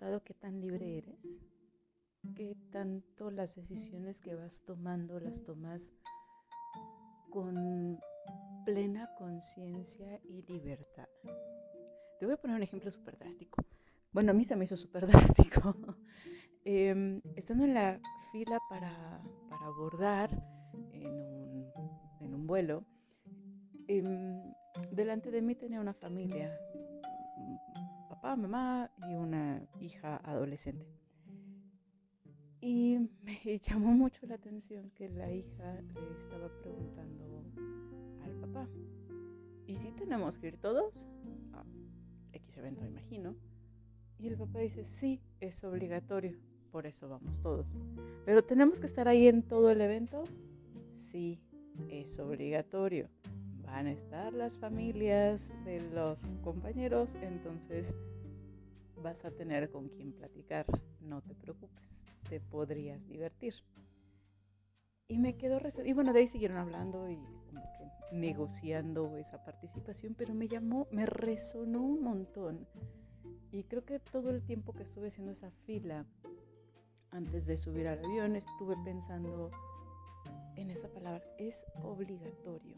preguntado qué tan libre eres? ¿Qué tanto las decisiones que vas tomando las tomas con plena conciencia y libertad? Te voy a poner un ejemplo súper drástico. Bueno, a mí se me hizo súper drástico. Em, estando en la fila para, para abordar en un, en un vuelo, em, delante de mí tenía una familia papá, mamá y una hija adolescente. Y me llamó mucho la atención que la hija le estaba preguntando al papá, ¿y si tenemos que ir todos? A X evento, imagino. Y el papá dice, sí, es obligatorio, por eso vamos todos. Pero tenemos que estar ahí en todo el evento. Sí, es obligatorio. Van a estar las familias de los compañeros, entonces vas a tener con quien platicar, no te preocupes, te podrías divertir. Y me quedó, y bueno, de ahí siguieron hablando y como que negociando esa participación, pero me llamó, me resonó un montón. Y creo que todo el tiempo que estuve haciendo esa fila, antes de subir al avión, estuve pensando en esa palabra, es obligatorio.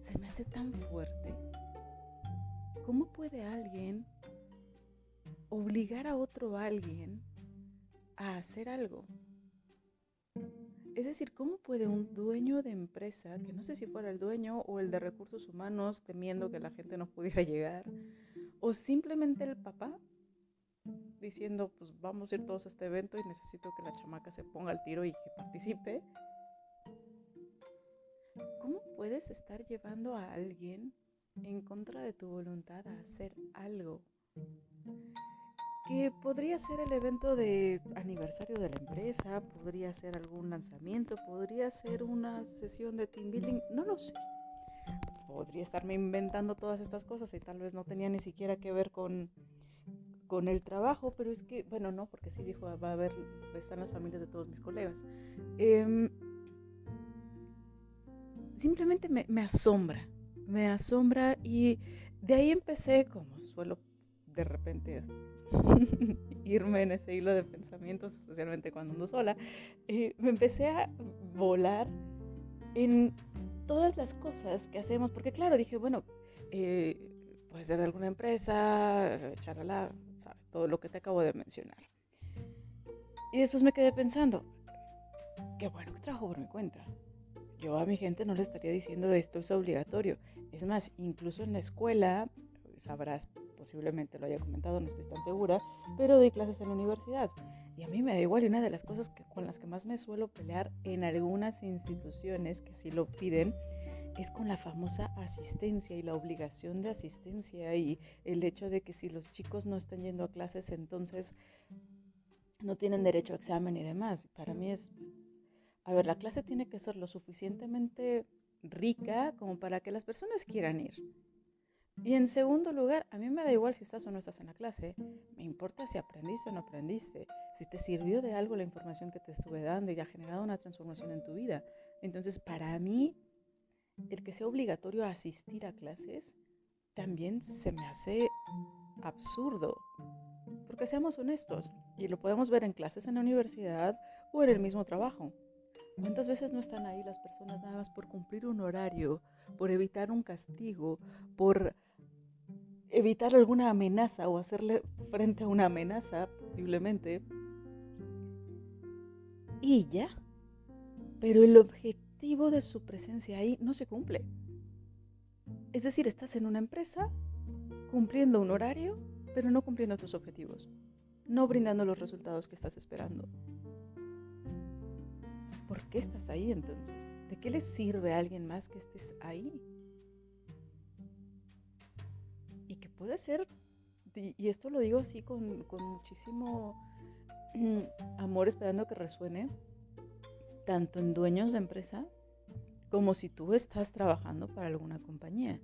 Se me hace tan fuerte ¿Cómo puede alguien obligar a otro alguien a hacer algo? Es decir, ¿cómo puede un dueño de empresa, que no sé si fuera el dueño o el de recursos humanos temiendo que la gente no pudiera llegar, o simplemente el papá diciendo, pues vamos a ir todos a este evento y necesito que la chamaca se ponga al tiro y que participe? ¿Cómo puedes estar llevando a alguien en contra de tu voluntad a hacer algo. Que podría ser el evento de aniversario de la empresa, podría ser algún lanzamiento, podría ser una sesión de team building, no lo sé. Podría estarme inventando todas estas cosas y tal vez no tenía ni siquiera que ver con, con el trabajo, pero es que, bueno, no, porque sí dijo, va a haber, están las familias de todos mis colegas. Em, simplemente me, me asombra, me asombra y de ahí empecé, como suelo de repente irme en ese hilo de pensamientos, especialmente cuando ando sola, eh, me empecé a volar en todas las cosas que hacemos, porque claro, dije, bueno, eh, puede ser de alguna empresa, charala, ¿sabes? todo lo que te acabo de mencionar. Y después me quedé pensando, qué bueno que trabajo por mi cuenta. Yo a mi gente no le estaría diciendo esto es obligatorio. Es más, incluso en la escuela, sabrás, posiblemente lo haya comentado, no estoy tan segura, pero doy clases en la universidad. Y a mí me da igual, y una de las cosas que, con las que más me suelo pelear en algunas instituciones que así lo piden, es con la famosa asistencia y la obligación de asistencia y el hecho de que si los chicos no están yendo a clases, entonces no tienen derecho a examen y demás. Para mí es, a ver, la clase tiene que ser lo suficientemente rica como para que las personas quieran ir. Y en segundo lugar, a mí me da igual si estás o no estás en la clase, me importa si aprendiste o no aprendiste, si te sirvió de algo la información que te estuve dando y ha generado una transformación en tu vida. Entonces, para mí, el que sea obligatorio asistir a clases también se me hace absurdo. Porque seamos honestos, y lo podemos ver en clases en la universidad o en el mismo trabajo. ¿Cuántas veces no están ahí las personas nada más por cumplir un horario, por evitar un castigo, por evitar alguna amenaza o hacerle frente a una amenaza posiblemente? Y ya. Pero el objetivo de su presencia ahí no se cumple. Es decir, estás en una empresa cumpliendo un horario, pero no cumpliendo tus objetivos, no brindando los resultados que estás esperando. ¿Por qué estás ahí entonces? ¿De qué le sirve a alguien más que estés ahí? Y que puede ser, y esto lo digo así con, muchísimo amor, esperando que resuene, tanto en dueños de empresa como si tú estás trabajando para alguna compañía.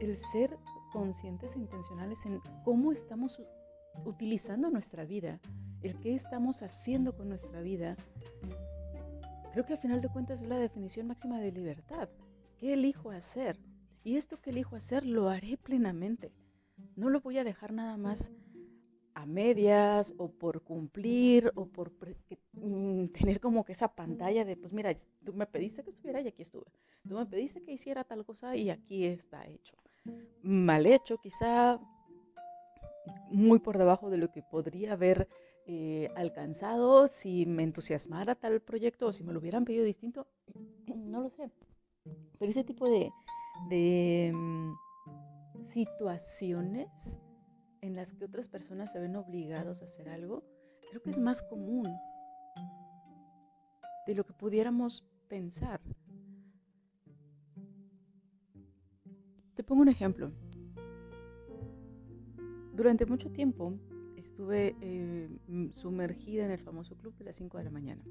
El ser conscientes e intencionales en cómo estamos utilizando nuestra vida, el qué estamos haciendo con nuestra vida, creo que al final de cuentas es la definición máxima de libertad. ¿Qué elijo hacer? Y esto que elijo hacer lo haré plenamente. No lo voy a dejar nada más a medias o por cumplir o por mm, tener como que esa pantalla de, pues mira, tú me pediste que estuviera y aquí estuve. Tú me pediste que hiciera tal cosa y aquí está hecho. Mal hecho, quizá muy por debajo de lo que podría haber eh, alcanzado si me entusiasmara tal proyecto o si me lo hubieran pedido distinto, no lo sé. Pero ese tipo de, de mm, situaciones en las que otras personas se ven obligados a hacer algo, creo que es más común de lo que pudiéramos pensar. Te pongo un ejemplo. Durante mucho tiempo estuve eh, sumergida en el famoso club de las 5 de la mañana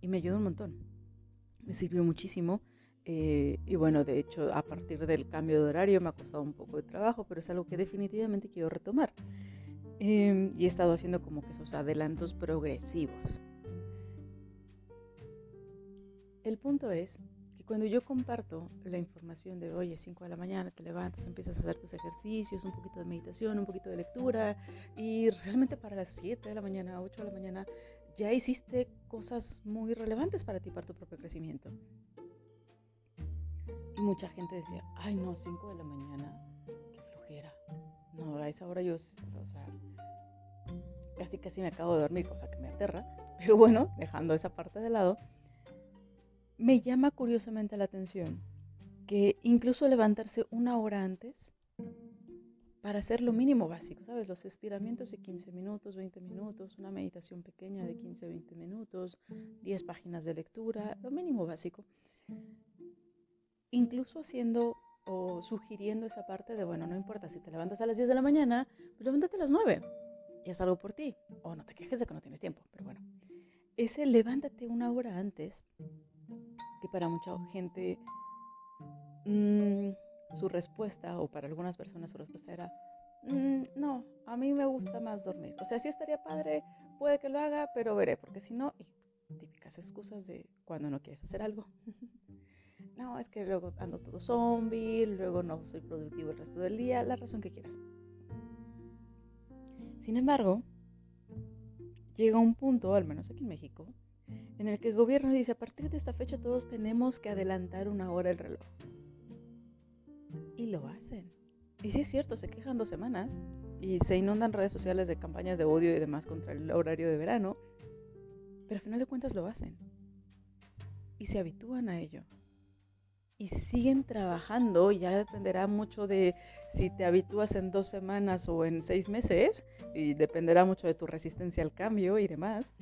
y me ayudó un montón. Me sirvió muchísimo eh, y bueno, de hecho, a partir del cambio de horario me ha costado un poco de trabajo, pero es algo que definitivamente quiero retomar. Em, y he estado haciendo como que esos adelantos progresivos. El punto es cuando yo comparto la información de, oye, 5 de la mañana te levantas, empiezas a hacer tus ejercicios, un poquito de meditación, un poquito de lectura, y realmente para las 7 de la mañana, 8 de la mañana, ya hiciste cosas muy relevantes para ti, para tu propio crecimiento. Y mucha gente decía, ay no, 5 de la mañana, qué flojera. No, a esa hora yo, o sea, casi casi me acabo de dormir, cosa que me aterra. Pero bueno, dejando esa parte de lado, me llama curiosamente la atención que incluso levantarse una hora antes para hacer lo mínimo básico, ¿sabes? Los estiramientos de 15 minutos, 20 minutos, una meditación pequeña de 15, 20 minutos, 10 páginas de lectura, lo mínimo básico incluso haciendo o sugiriendo esa parte de, bueno, no importa si te levantas a las 10 de la mañana, pues levántate a las 9 y haz algo por ti. O no te quejes de que no tienes tiempo, pero bueno. Ese levántate una hora antes, para mucha gente mm, su respuesta, o para algunas personas su respuesta era, mm, no, a mí me gusta más dormir. O sea, sí estaría padre, puede que lo haga, pero veré, porque si no, típicas excusas de cuando no quieres hacer algo. no, es que luego ando todo zombie, luego no soy productivo el resto del día, la razón que quieras. Sin embargo, llega un punto, al menos aquí en México, en el que el gobierno dice, a partir de esta fecha todos tenemos que adelantar una hora el reloj. Y lo hacen. Y sí es cierto, se quejan dos semanas y se inundan redes sociales de campañas de odio y demás contra el horario de verano, pero al final de cuentas lo hacen. Y se habitúan a ello y siguen trabajando, ya dependerá mucho de si te habitúas en dos semanas o en seis meses, y dependerá mucho de tu resistencia al cambio y demás.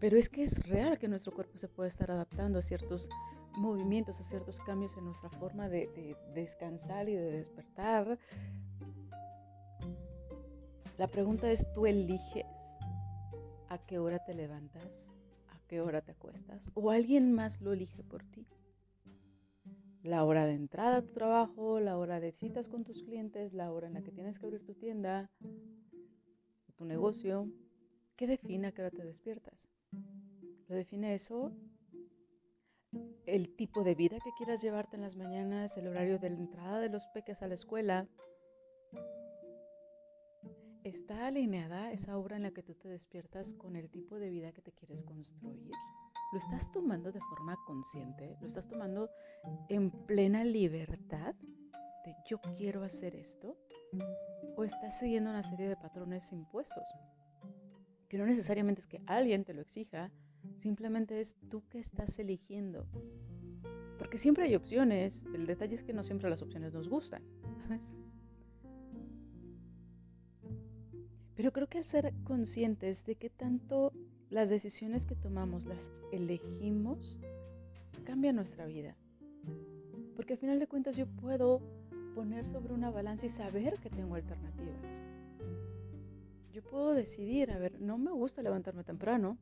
Pero es que es real que nuestro cuerpo se puede estar adaptando a ciertos movimientos, a ciertos cambios en nuestra forma de, de descansar y de despertar. La pregunta es, ¿tú eliges a qué hora te levantas? ¿A qué hora te acuestas? ¿O alguien más lo elige por ti? la hora de entrada a tu trabajo, la hora de citas con tus clientes, la hora en la que tienes que abrir tu tienda, tu negocio. ¿Qué define a qué hora te despiertas? ¿Lo define eso? El tipo de vida que quieras llevarte en las mañanas, el horario de la entrada de los peques a la escuela. ¿Está alineada esa hora en la que tú te despiertas con el tipo de vida que te quieres construir? ¿Lo estás tomando de forma consciente? ¿Lo estás tomando en plena libertad de yo quiero hacer esto? ¿O estás siguiendo una serie de patrones impuestos? Que no necesariamente es que alguien te lo exija, simplemente es tú que estás eligiendo. Porque siempre hay opciones, el detalle es que no siempre las opciones nos gustan, ¿sabes? Pero creo que al ser conscientes de qué tanto las decisiones que tomamos, las elegimos, cambia nuestra vida. Porque al final de cuentas yo puedo poner sobre una balanza y saber que tengo alternativas. Yo puedo decidir, a ver, no me gusta levantarme temprano.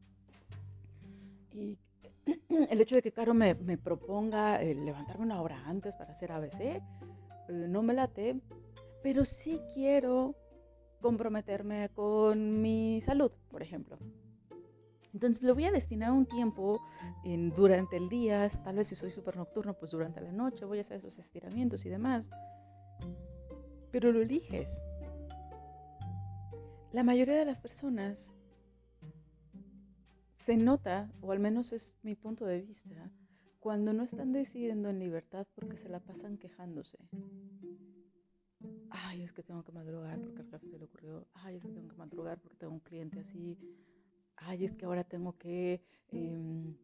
Y el hecho de que Caro me, proponga levantarme una hora antes para hacer ABC, eh, no me late, pero sí quiero comprometerme con mi salud, por ejemplo. Entonces lo voy a destinar un tiempo en, durante el día, tal vez si soy súper nocturno, pues durante la noche voy a hacer esos estiramientos y demás. Pero lo eliges. La mayoría de las personas se nota, o al menos es mi punto de vista, cuando no están decidiendo en libertad porque se la pasan quejándose. Ay, es que tengo que madrugar porque al jefe se le ocurrió. Ay, es que tengo que madrugar porque tengo un cliente así. Ay, es que ahora tengo que, em,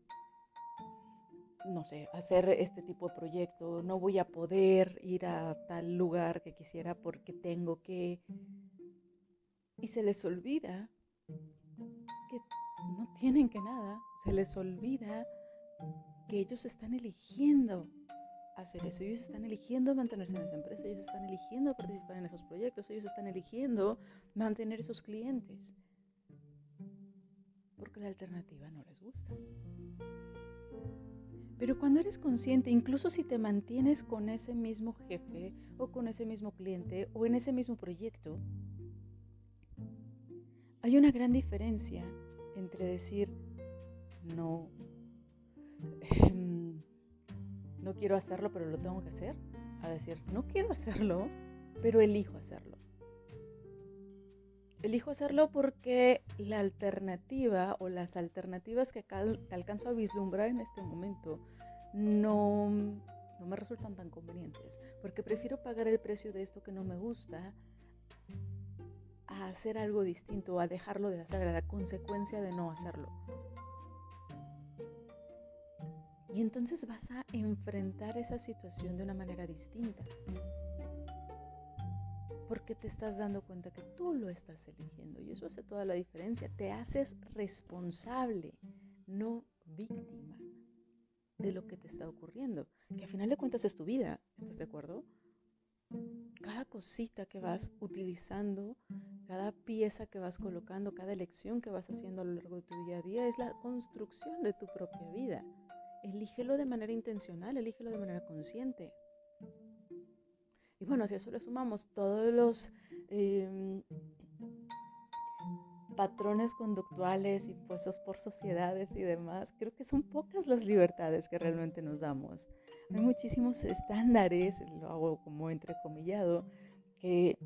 no sé, hacer este tipo de proyecto. No voy a poder ir a tal lugar que quisiera porque tengo que... Y se les olvida que no tienen que nada. Se les olvida que ellos están eligiendo hacer eso. Ellos están eligiendo mantenerse en esa empresa, ellos están eligiendo participar en esos proyectos, ellos están eligiendo mantener esos clientes. Porque la alternativa no les gusta. Pero cuando eres consciente, incluso si te mantienes con ese mismo jefe o con ese mismo cliente o en ese mismo proyecto, hay una gran diferencia entre decir, no, em, no quiero hacerlo, pero lo tengo que hacer, a decir, no quiero hacerlo, pero elijo hacerlo. Elijo hacerlo porque la alternativa o las alternativas que, alcanzo a vislumbrar en este momento no, no me resultan tan convenientes, porque prefiero pagar el precio de esto que no me gusta hacer algo distinto, a dejarlo de hacer, a la consecuencia de no hacerlo. Y entonces vas a enfrentar esa situación de una manera distinta. Porque te estás dando cuenta que tú lo estás eligiendo y eso hace toda la diferencia. Te haces responsable, no víctima de lo que te está ocurriendo. Que a final de cuentas es tu vida, ¿estás de acuerdo? Cada cosita que vas utilizando, cada pieza que vas colocando, cada elección que vas haciendo a lo largo de tu día a día es la construcción de tu propia vida elígelo de manera intencional, elígelo de manera consciente. Y bueno, si a eso le sumamos todos los em, patrones conductuales impuestos por sociedades y demás, creo que son pocas las libertades que realmente nos damos. Hay muchísimos estándares, lo hago como entrecomillado, que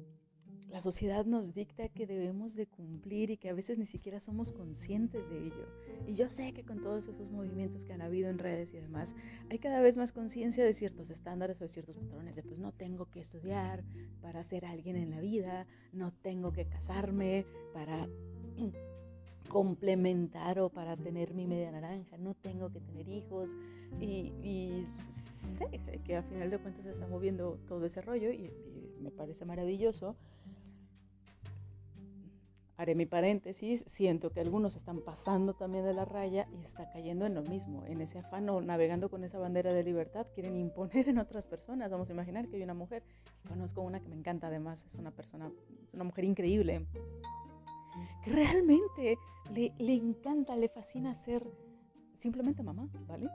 la sociedad nos dicta que debemos de cumplir y que a veces ni siquiera somos conscientes de ello. Y yo sé que con todos esos movimientos que han habido en redes y demás, hay cada vez más conciencia de ciertos estándares o de ciertos patrones, de pues no tengo que estudiar para ser alguien en la vida, no tengo que casarme para complementar o para tener mi media naranja, no tengo que tener hijos y, sé que a final de cuentas se está moviendo todo ese rollo y me parece maravilloso haré mi paréntesis, siento que algunos están pasando también de la raya y está cayendo en lo mismo, en ese afán o navegando con esa bandera de libertad, quieren imponer en otras personas. Vamos a imaginar que hay una mujer, conozco una que me encanta además, es una persona, es una mujer increíble, que realmente le, le encanta, le fascina ser simplemente mamá, ¿vale?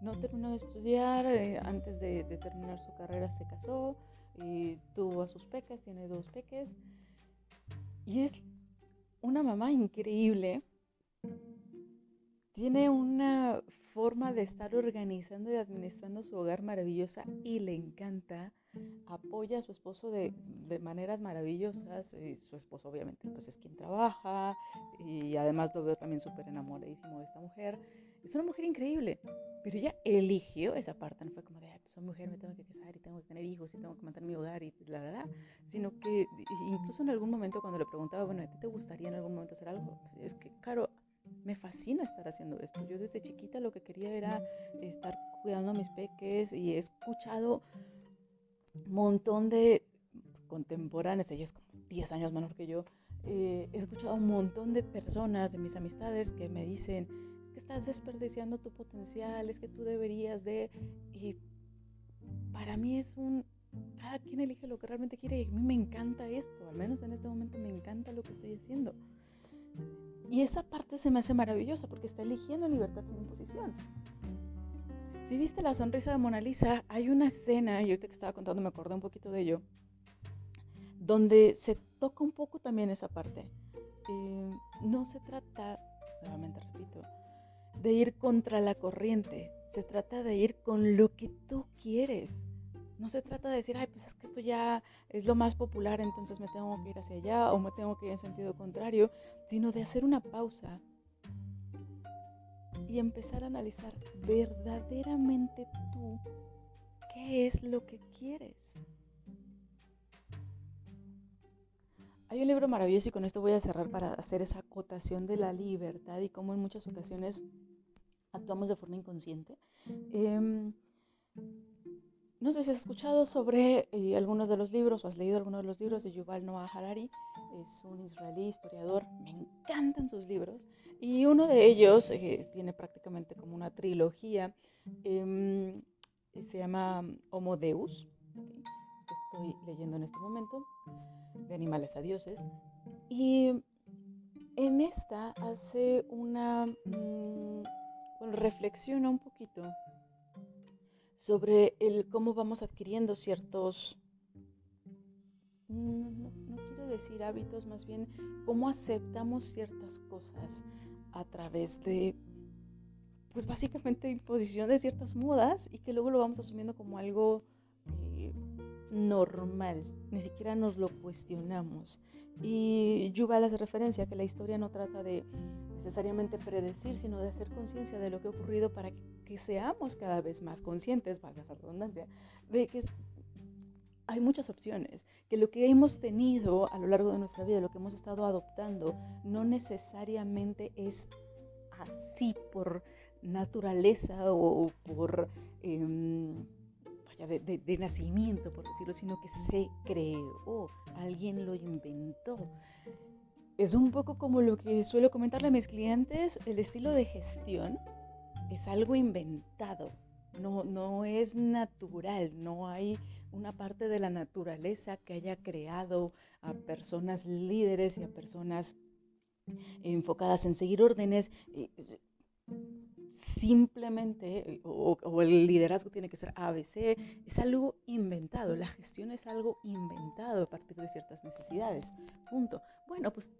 No terminó de estudiar, eh, antes de, de terminar su carrera se casó, y tuvo a sus peques, tiene dos peques, y es una mamá increíble. Tiene una forma de estar organizando y administrando su hogar maravillosa y le encanta. Apoya a su esposo de, maneras maravillosas. Y su esposo obviamente pues es quien trabaja y además lo veo también súper enamoradísimo de esta mujer. Es una mujer increíble, pero ella eligió esa parte, no fue como de, pues soy mujer, me tengo que casar y tengo que tener hijos y tengo que mantener mi hogar y la, la, la, sino que incluso en algún momento cuando le preguntaba, bueno, ¿a ti te gustaría en algún momento hacer algo? Es que, claro, me fascina estar haciendo esto. Yo desde chiquita lo que quería era estar cuidando a mis peques y he escuchado montón de contemporáneas, ella es como 10 años menor que yo, eh, he escuchado un montón de personas, de mis amistades, que me dicen, estás desperdiciando tu potencial, es que tú deberías de... Y para mí es un... Cada quien elige lo que realmente quiere y a mí me encanta esto, al menos en este momento me encanta lo que estoy haciendo. Y esa parte se me hace maravillosa porque está eligiendo libertad sin imposición. Si viste la sonrisa de Mona Lisa, hay una escena, y ahorita que estaba contando me acordé un poquito de ello, donde se toca un poco también esa parte. Eh, no se trata, nuevamente repito, de ir contra la corriente, se trata de ir con lo que tú quieres, No se trata de decir, ay, pues es que esto ya es lo más popular, entonces me tengo que ir hacia allá o me tengo que ir en sentido contrario, sino de hacer una pausa y empezar a analizar verdaderamente tú qué es lo que quieres. Hay un libro maravilloso y con esto voy a cerrar para hacer esa acotación de la libertad y cómo en muchas ocasiones actuamos de forma inconsciente. Em, no sé si has escuchado sobre eh, algunos de los libros o has leído algunos de los libros de Yuval Noah Harari. Es un israelí historiador. Me encantan sus libros. Y uno de ellos eh, tiene prácticamente como una trilogía. Em, se llama Homo Deus. estoy leyendo en este momento. De animales a dioses. Y en esta hace una... Mm, reflexiona un poquito sobre el cómo vamos adquiriendo ciertos, no, quiero decir hábitos, más bien cómo aceptamos ciertas cosas a través de, pues básicamente imposición de ciertas modas y que luego lo vamos asumiendo como algo eh, normal, ni siquiera nos lo cuestionamos. Y Yuval hace referencia a que la historia no trata de necesariamente predecir, sino de hacer conciencia de lo que ha ocurrido para que, seamos cada vez más conscientes, valga la redundancia, de que hay muchas opciones, que lo que hemos tenido a lo largo de nuestra vida, lo que hemos estado adoptando, no necesariamente es así por naturaleza o por vaya, de, de, nacimiento, por decirlo, sino que se creó, alguien lo inventó. Es un poco como lo que suelo comentarle a mis clientes, el estilo de gestión es algo inventado, no, no es natural, no hay una parte de la naturaleza que haya creado a personas líderes y a personas enfocadas en seguir órdenes. Simplemente, o, o, el liderazgo tiene que ser ABC, es algo inventado, la gestión es algo inventado a partir de ciertas necesidades. Punto. Bueno, pues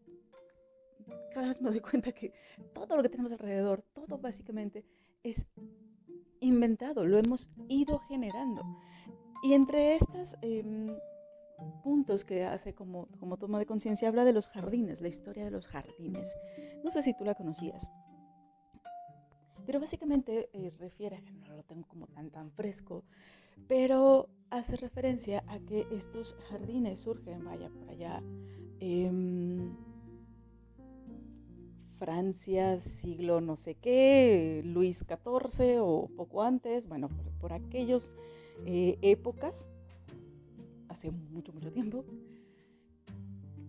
cada vez me doy cuenta que todo lo que tenemos alrededor, todo básicamente es inventado, lo hemos ido generando. Y entre estos em, puntos que hace como, como toma de conciencia, habla de los jardines, la historia de los jardines. No sé si tú la conocías, pero básicamente eh, refiere, no lo tengo como tan tan fresco, pero hace referencia a que estos jardines surgen, vaya por allá, eh, Francia, siglo no sé qué, Luis XIV o poco antes, bueno, por, aquellas eh, épocas, hace mucho, mucho tiempo,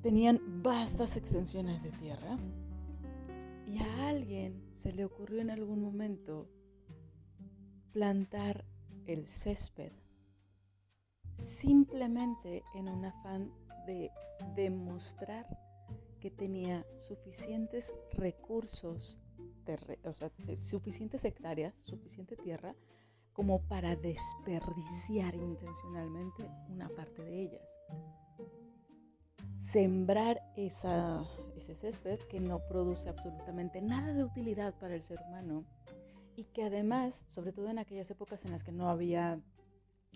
tenían vastas extensiones de tierra y a alguien se le ocurrió en algún momento plantar el césped simplemente en un afán de demostrar que tenía suficientes recursos, o sea, suficientes hectáreas, suficiente tierra, como para desperdiciar intencionalmente una parte de ellas. Sembrar esa, ese césped que no produce absolutamente nada de utilidad para el ser humano y que además, sobre todo en aquellas épocas en las que no había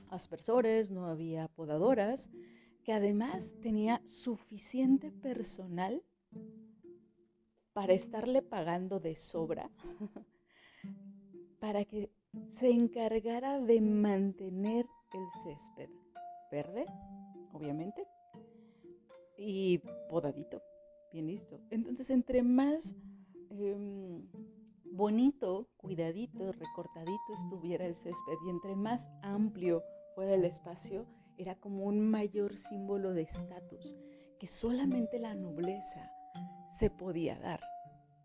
aspersores, no había podadoras, que además tenía suficiente personal para estarle pagando de sobra, para que se encargara de mantener el césped verde, obviamente, y podadito, bien listo. Entonces, entre más em, bonito, cuidadito, recortadito estuviera el césped y entre más amplio fuera el espacio, era como un mayor símbolo de estatus que solamente la nobleza se podía dar.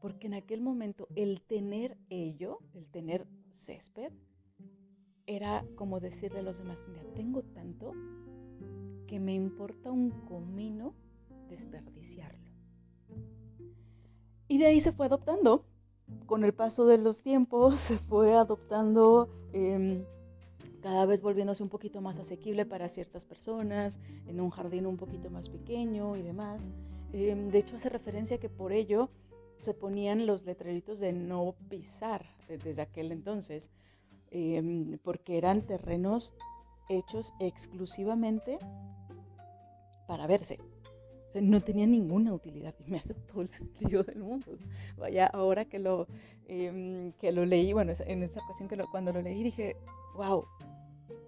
Porque en aquel momento el tener ello, el tener césped, era como decirle a los demás, mira, tengo tanto que me importa un comino desperdiciarlo. Y de ahí se fue adoptando. Con el paso de los tiempos se fue adoptando em, cada vez volviéndose un poquito más asequible para ciertas personas, en un jardín un poquito más pequeño y demás. Em, de hecho, hace referencia que por ello se ponían los letreritos de no pisar desde aquel entonces, em, porque eran terrenos hechos exclusivamente para verse. No tenía ninguna utilidad y me hace todo el sentido del mundo. Vaya, ahora que lo, em, que lo leí, bueno, en esa ocasión que cuando lo leí dije, wow,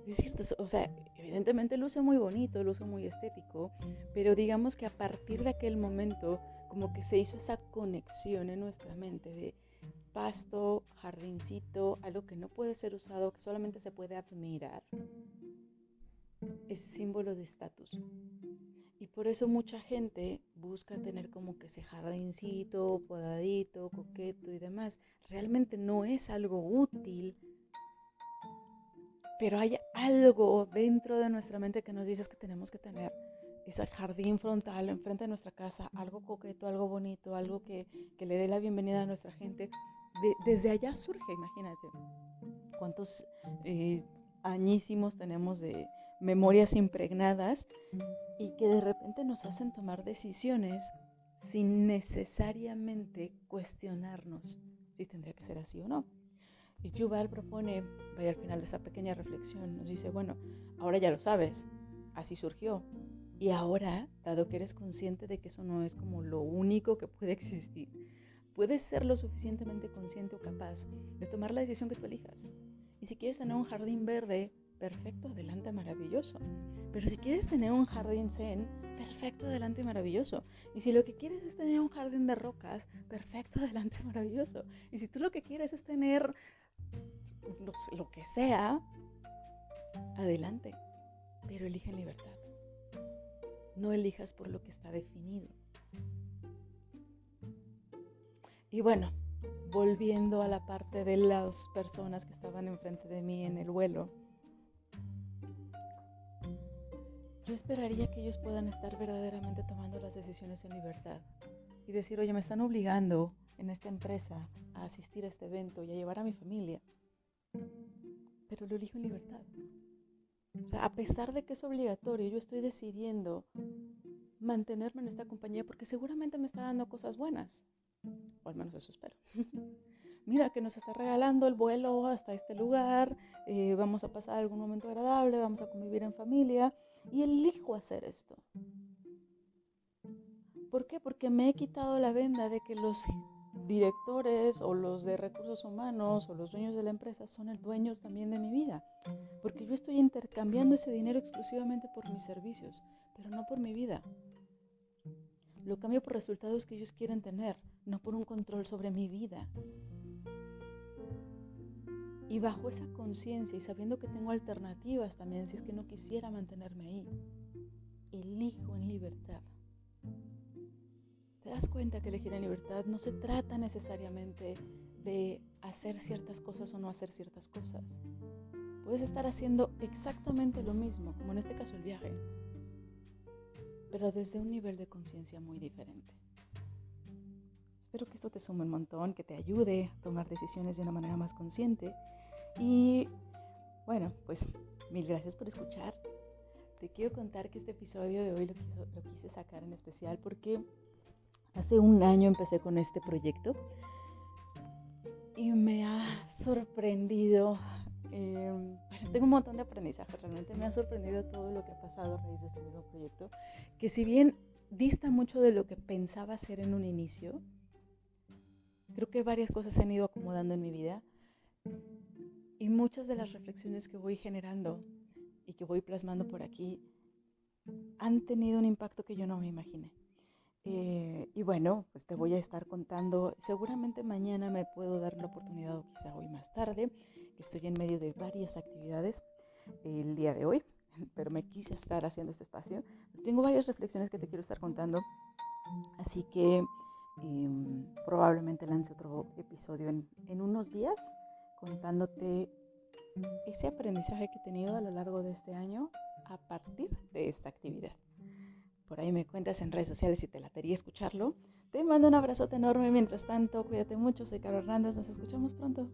es cierto, o sea, evidentemente luce muy bonito, luce muy estético, pero digamos que a partir de aquel momento como que se hizo esa conexión en nuestra mente de pasto, jardincito, algo que no puede ser usado, que solamente se puede admirar, es símbolo de estatus. Y por eso mucha gente busca tener como que ese jardincito, podadito, coqueto y demás. Realmente no es algo útil, pero hay algo dentro de nuestra mente que nos dice que tenemos que tener ese jardín frontal enfrente de nuestra casa, algo coqueto, algo bonito, algo que, le dé la bienvenida a nuestra gente. desde allá surge, imagínate, cuántos eh, añísimos tenemos de, memorias impregnadas y que de repente nos hacen tomar decisiones sin necesariamente cuestionarnos si tendría que ser así o no. Y Yuval propone, vaya al final de esa pequeña reflexión, nos dice, bueno, ahora ya lo sabes, así surgió. Y ahora, dado que eres consciente de que eso no es como lo único que puede existir, puedes ser lo suficientemente consciente o capaz de tomar la decisión que tú elijas. Y si quieres tener un jardín verde, perfecto, adelante, maravilloso. Pero si quieres tener un jardín zen, perfecto, adelante, maravilloso. Y si lo que quieres es tener un jardín de rocas, perfecto, adelante, maravilloso. Y si tú lo que quieres es tener lo que sea, adelante. Pero elige en libertad. No elijas por lo que está definido. Y bueno, volviendo a la parte de las personas que estaban enfrente de mí en el vuelo, yo esperaría que ellos puedan estar verdaderamente tomando las decisiones en libertad y decir, oye, me están obligando en esta empresa a asistir a este evento y a llevar a mi familia, pero lo elijo en libertad. O sea, a pesar de que es obligatorio, yo estoy decidiendo mantenerme en esta compañía porque seguramente me está dando cosas buenas, o al menos eso espero. Mira que nos está regalando el vuelo hasta este lugar, eh, vamos a pasar algún momento agradable, vamos a convivir en familia y elijo hacer esto. ¿Por qué? Porque me he quitado la venda de que los directores o los de recursos humanos o los dueños de la empresa son el dueños también de mi vida. Porque yo estoy intercambiando ese dinero exclusivamente por mis servicios, pero no por mi vida. Lo cambio por resultados que ellos quieren tener, no por un control sobre mi vida. Y bajo esa conciencia y sabiendo que tengo alternativas también, si es que no quisiera mantenerme ahí, elijo en libertad. ¿Te das cuenta que elegir en libertad no se trata necesariamente de hacer ciertas cosas o no hacer ciertas cosas? Puedes estar haciendo exactamente lo mismo, como en este caso el viaje, pero desde un nivel de conciencia muy diferente. Espero que esto te sume un montón, que te ayude a tomar decisiones de una manera más consciente y bueno, pues mil gracias por escuchar. Te quiero contar que este episodio de hoy lo, quise sacar en especial porque hace un año empecé con este proyecto y me ha sorprendido. Em, tengo un montón de aprendizaje, realmente me ha sorprendido todo lo que ha pasado a raíz de este mismo proyecto, que si bien dista mucho de lo que pensaba hacer en un inicio, creo que varias cosas se han ido acomodando en mi vida y muchas de las reflexiones que voy generando y que voy plasmando por aquí han tenido un impacto que yo no me imaginé. Eh, y bueno, pues te voy a estar contando, seguramente mañana me puedo dar la oportunidad o quizá hoy más tarde, que estoy en medio de varias actividades el día de hoy, pero me quise estar haciendo este espacio. Tengo varias reflexiones que te quiero estar contando, así que em, probablemente lance otro episodio en, en unos días contándote ese aprendizaje que he tenido a lo largo de este año a partir de esta actividad. Por ahí me cuentas en redes sociales si te latería escucharlo. Te mando un abrazote enorme. Mientras tanto, cuídate mucho. Soy Carol Hernández. Nos escuchamos pronto.